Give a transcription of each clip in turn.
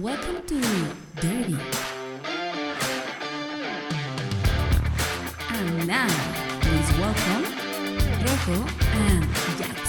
Welcome to Dirty. And now, please welcome Rojo and Jack.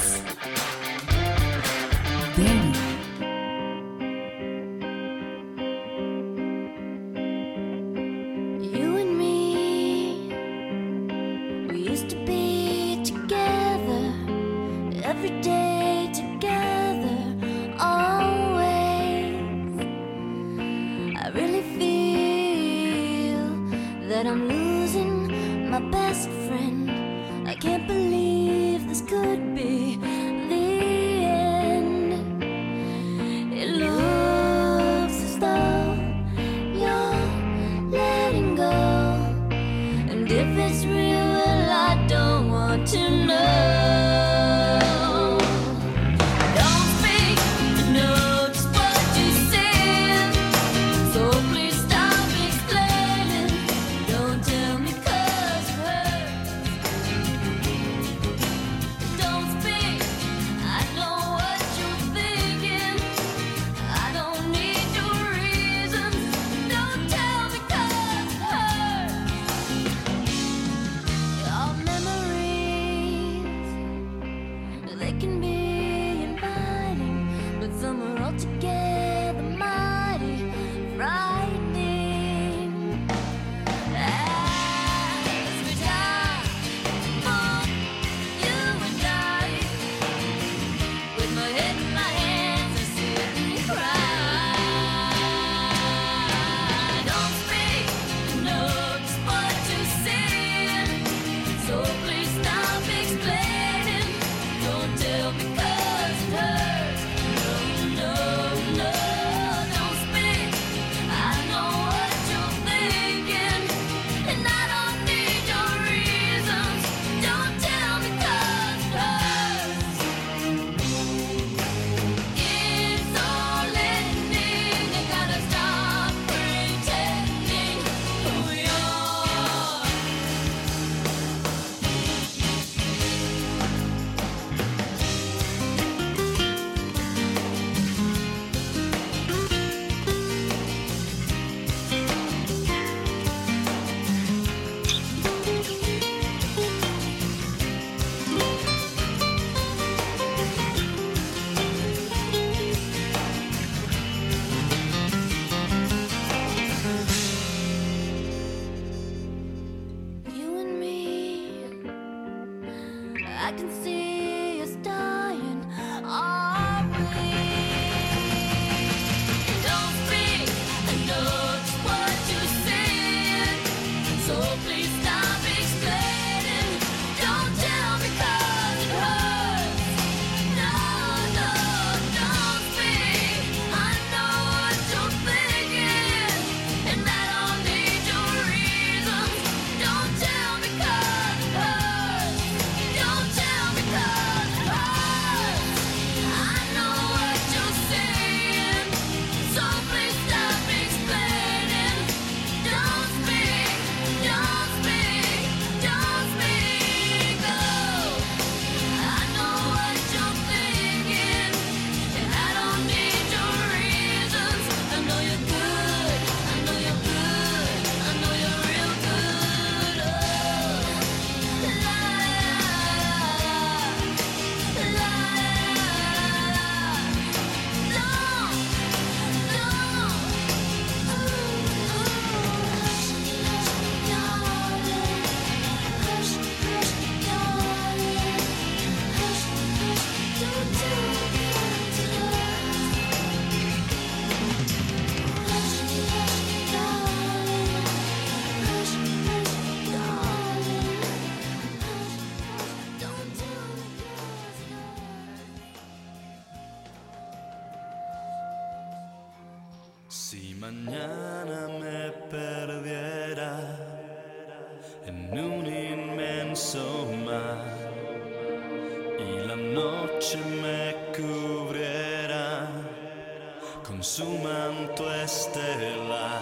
su manto estelar,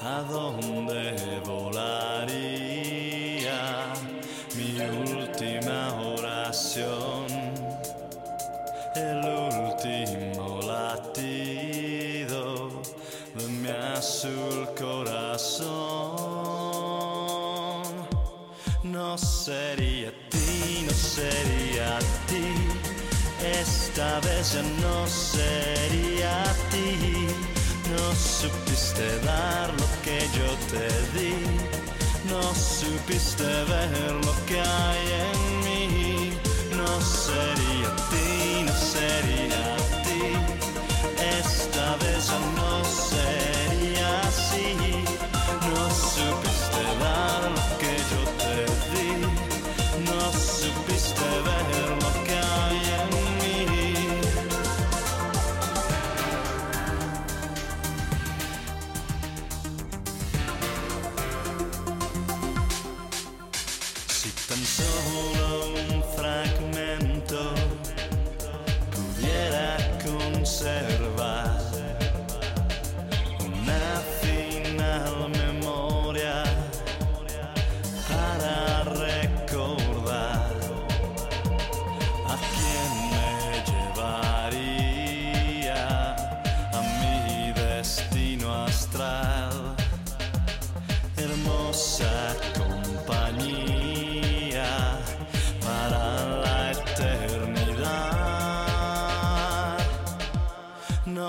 a donde volaría mi última oración, el último latido de mi azul corazón. No sería ti, no sería ti esta vez ya no sería a ti. No supiste dar lo que yo te di. No supiste ver lo que hay en mí. No sería a ti, no sería a ti. Esta vez ya no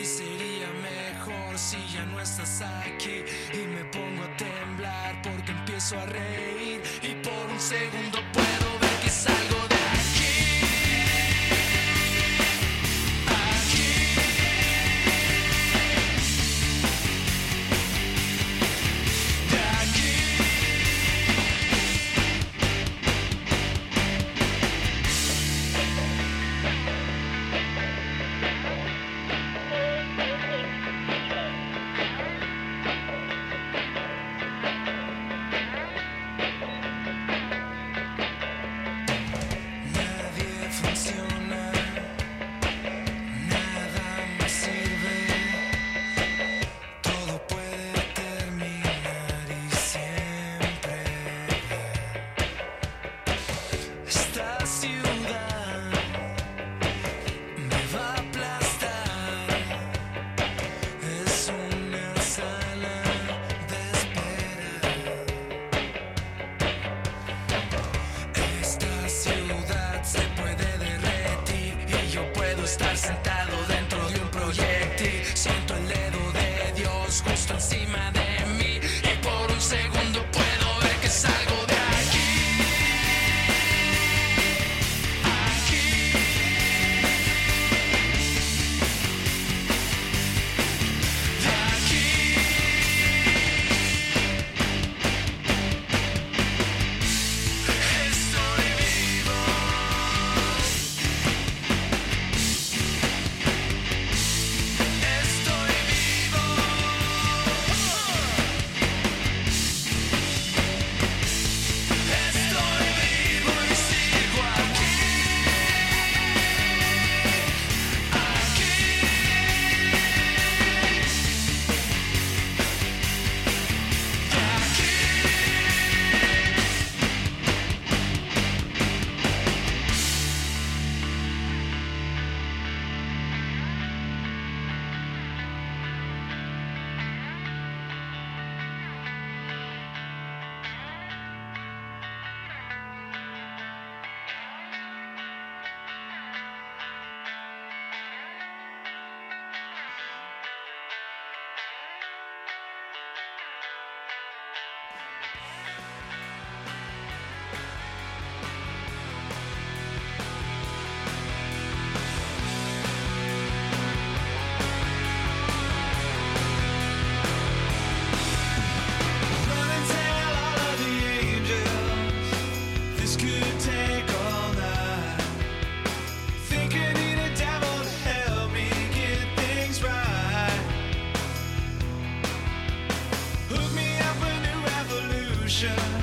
y sería mejor si ya no estás aquí. Y me pongo a temblar porque empiezo a reír y por un segundo puedo ver que salgo de aquí. Hook me up a new revolution.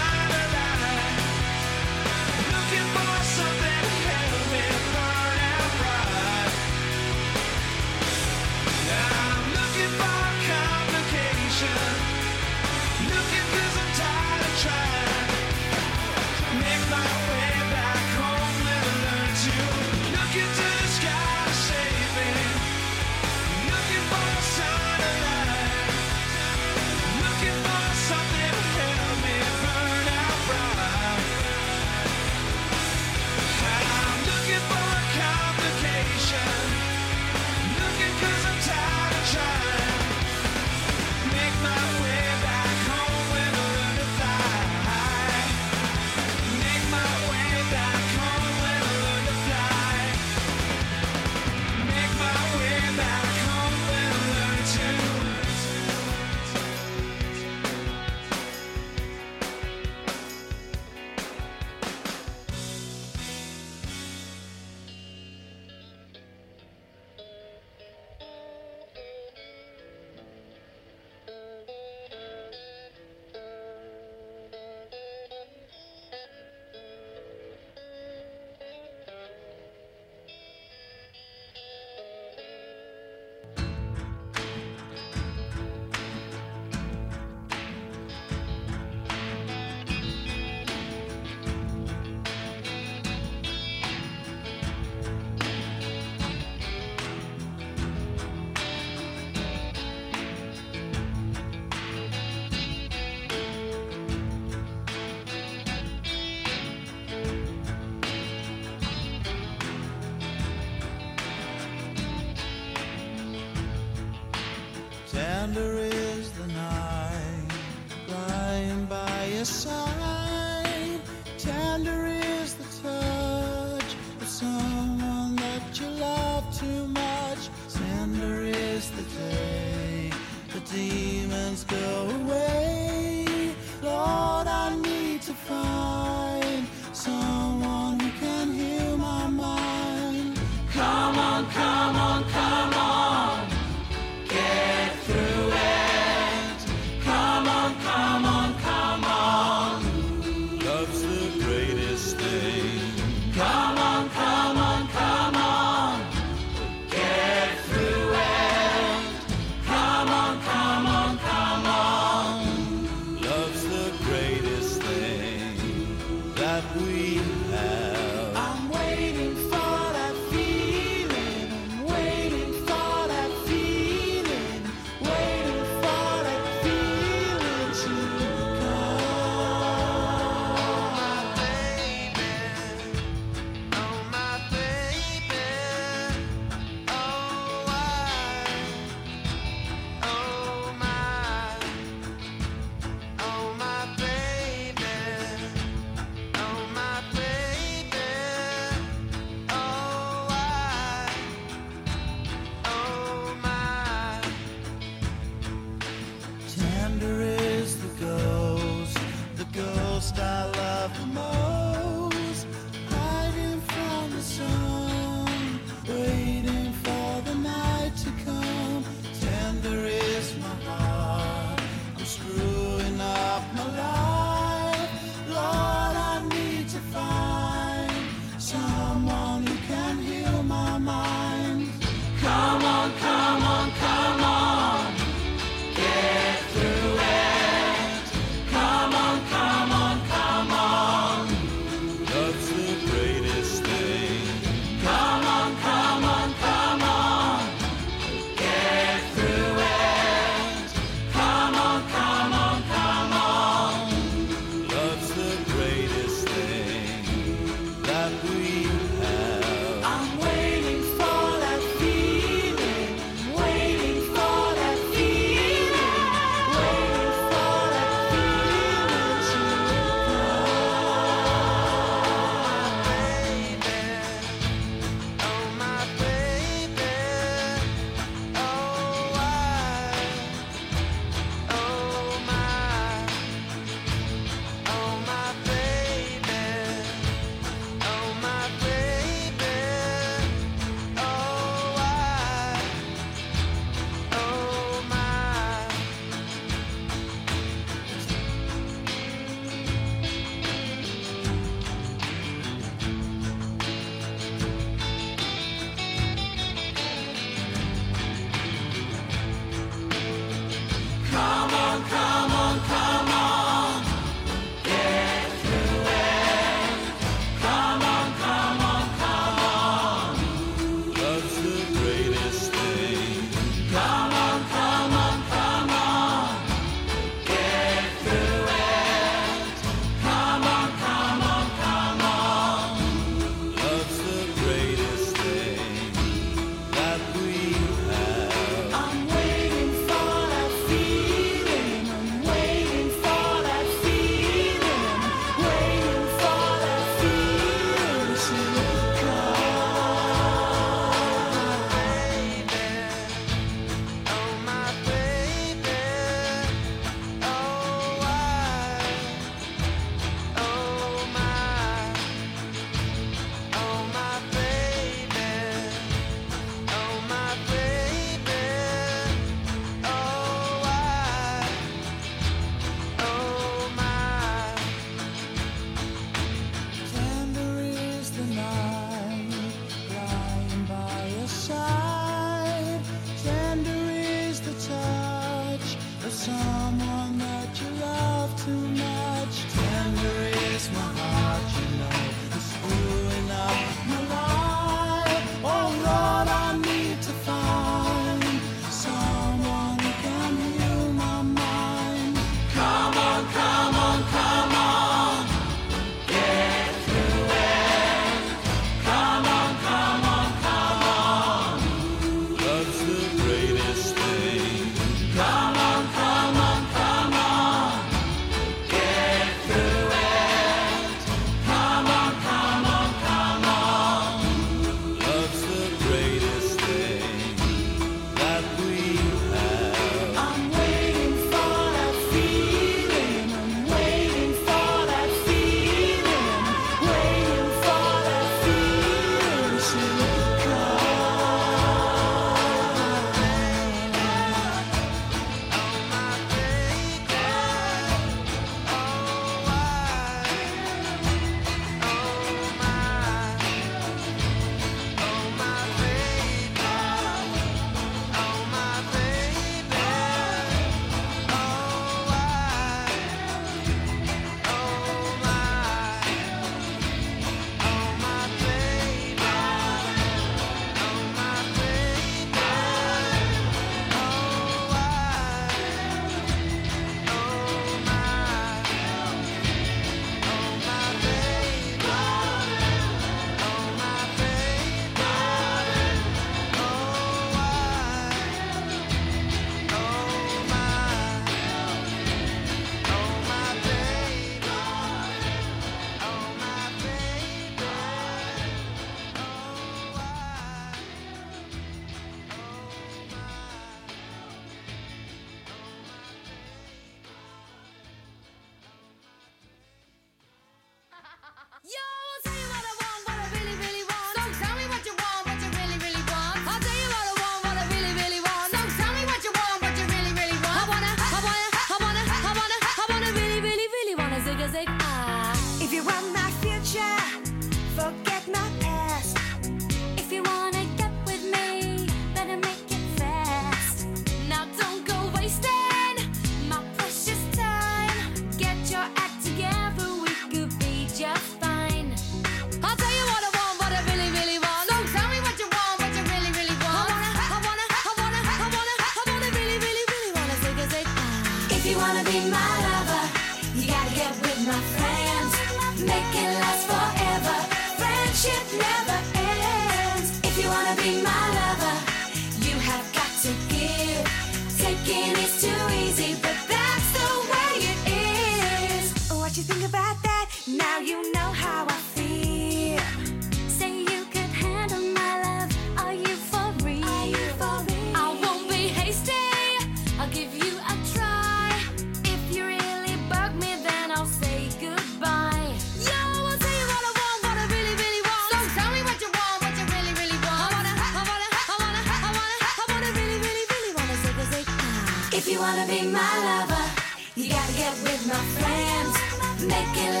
Make it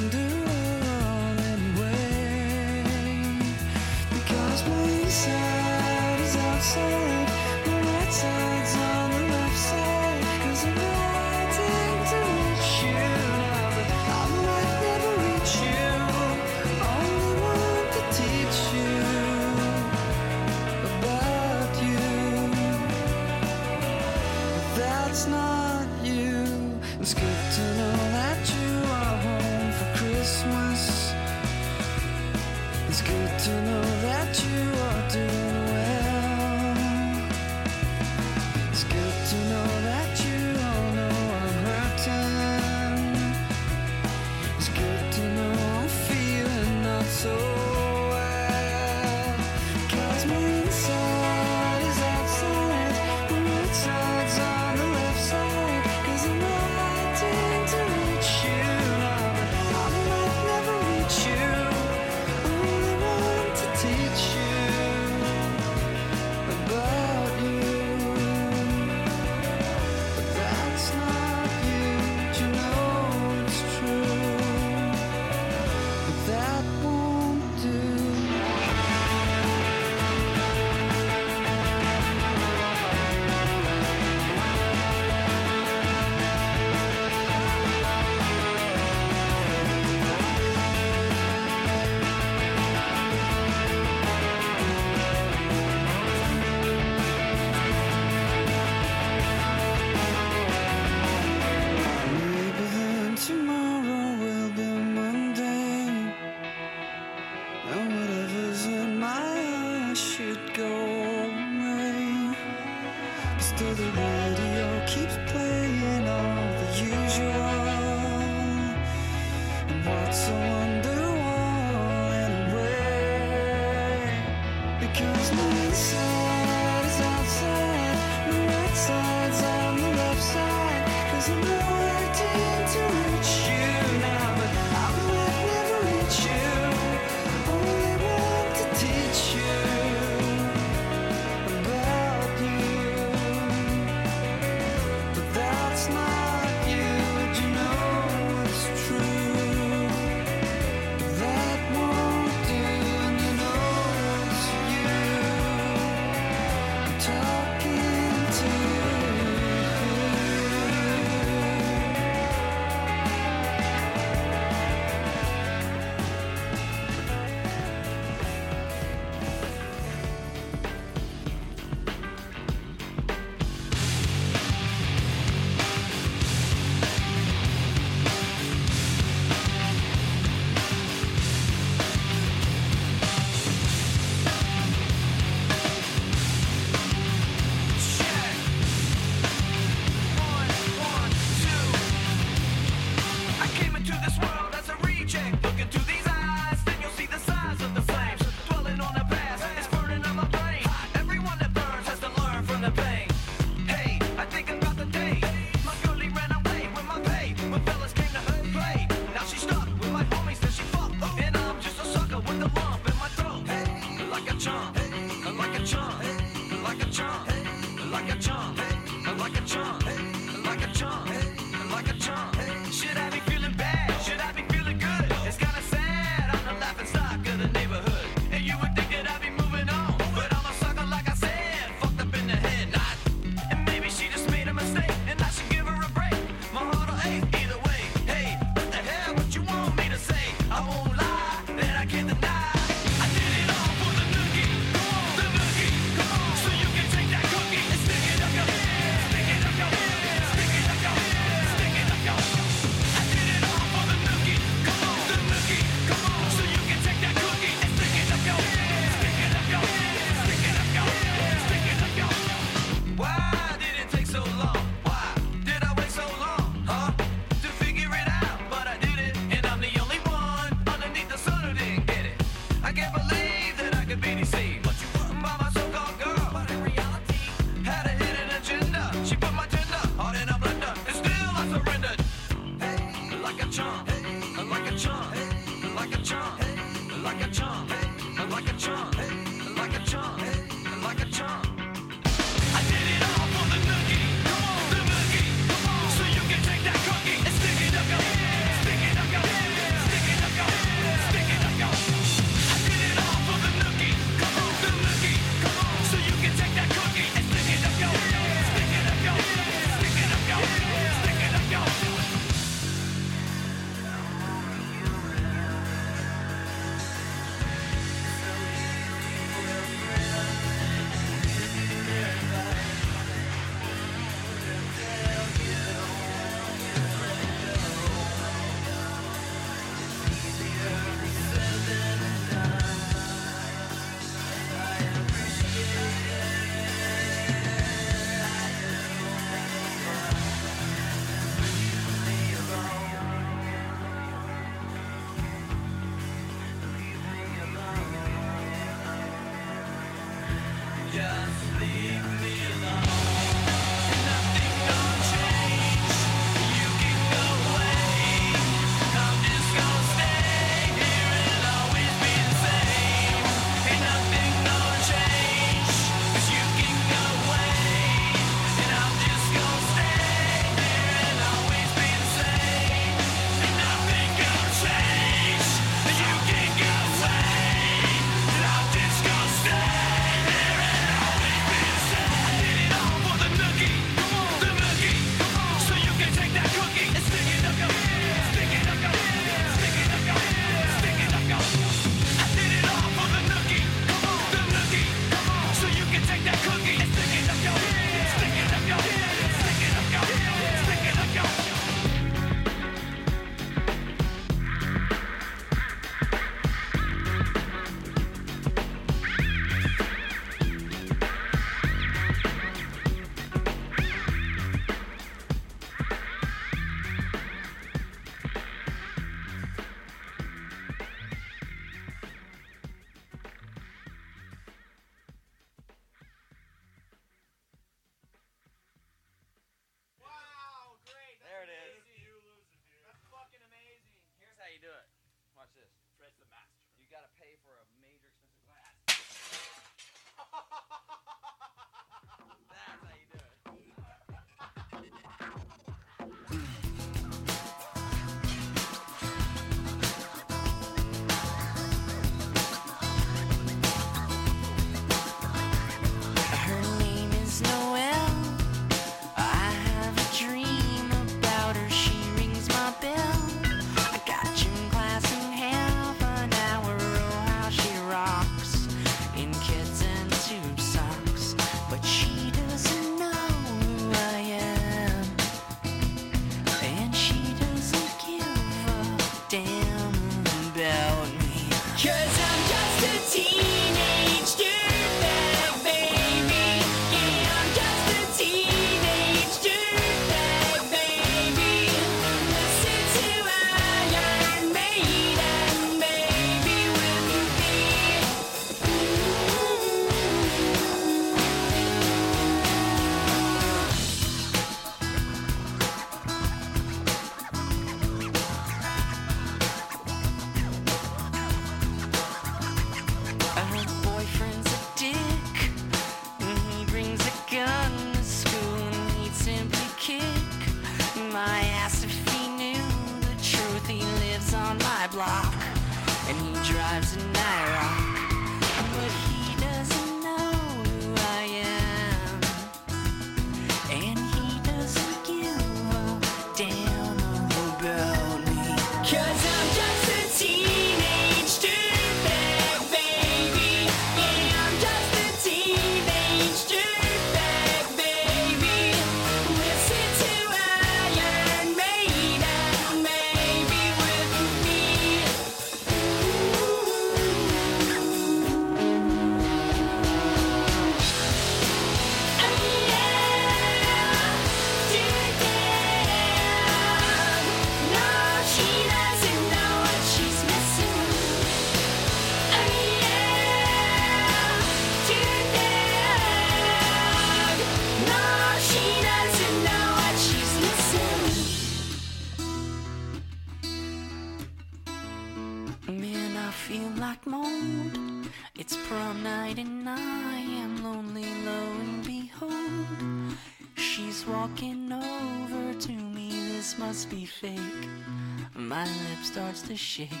shake.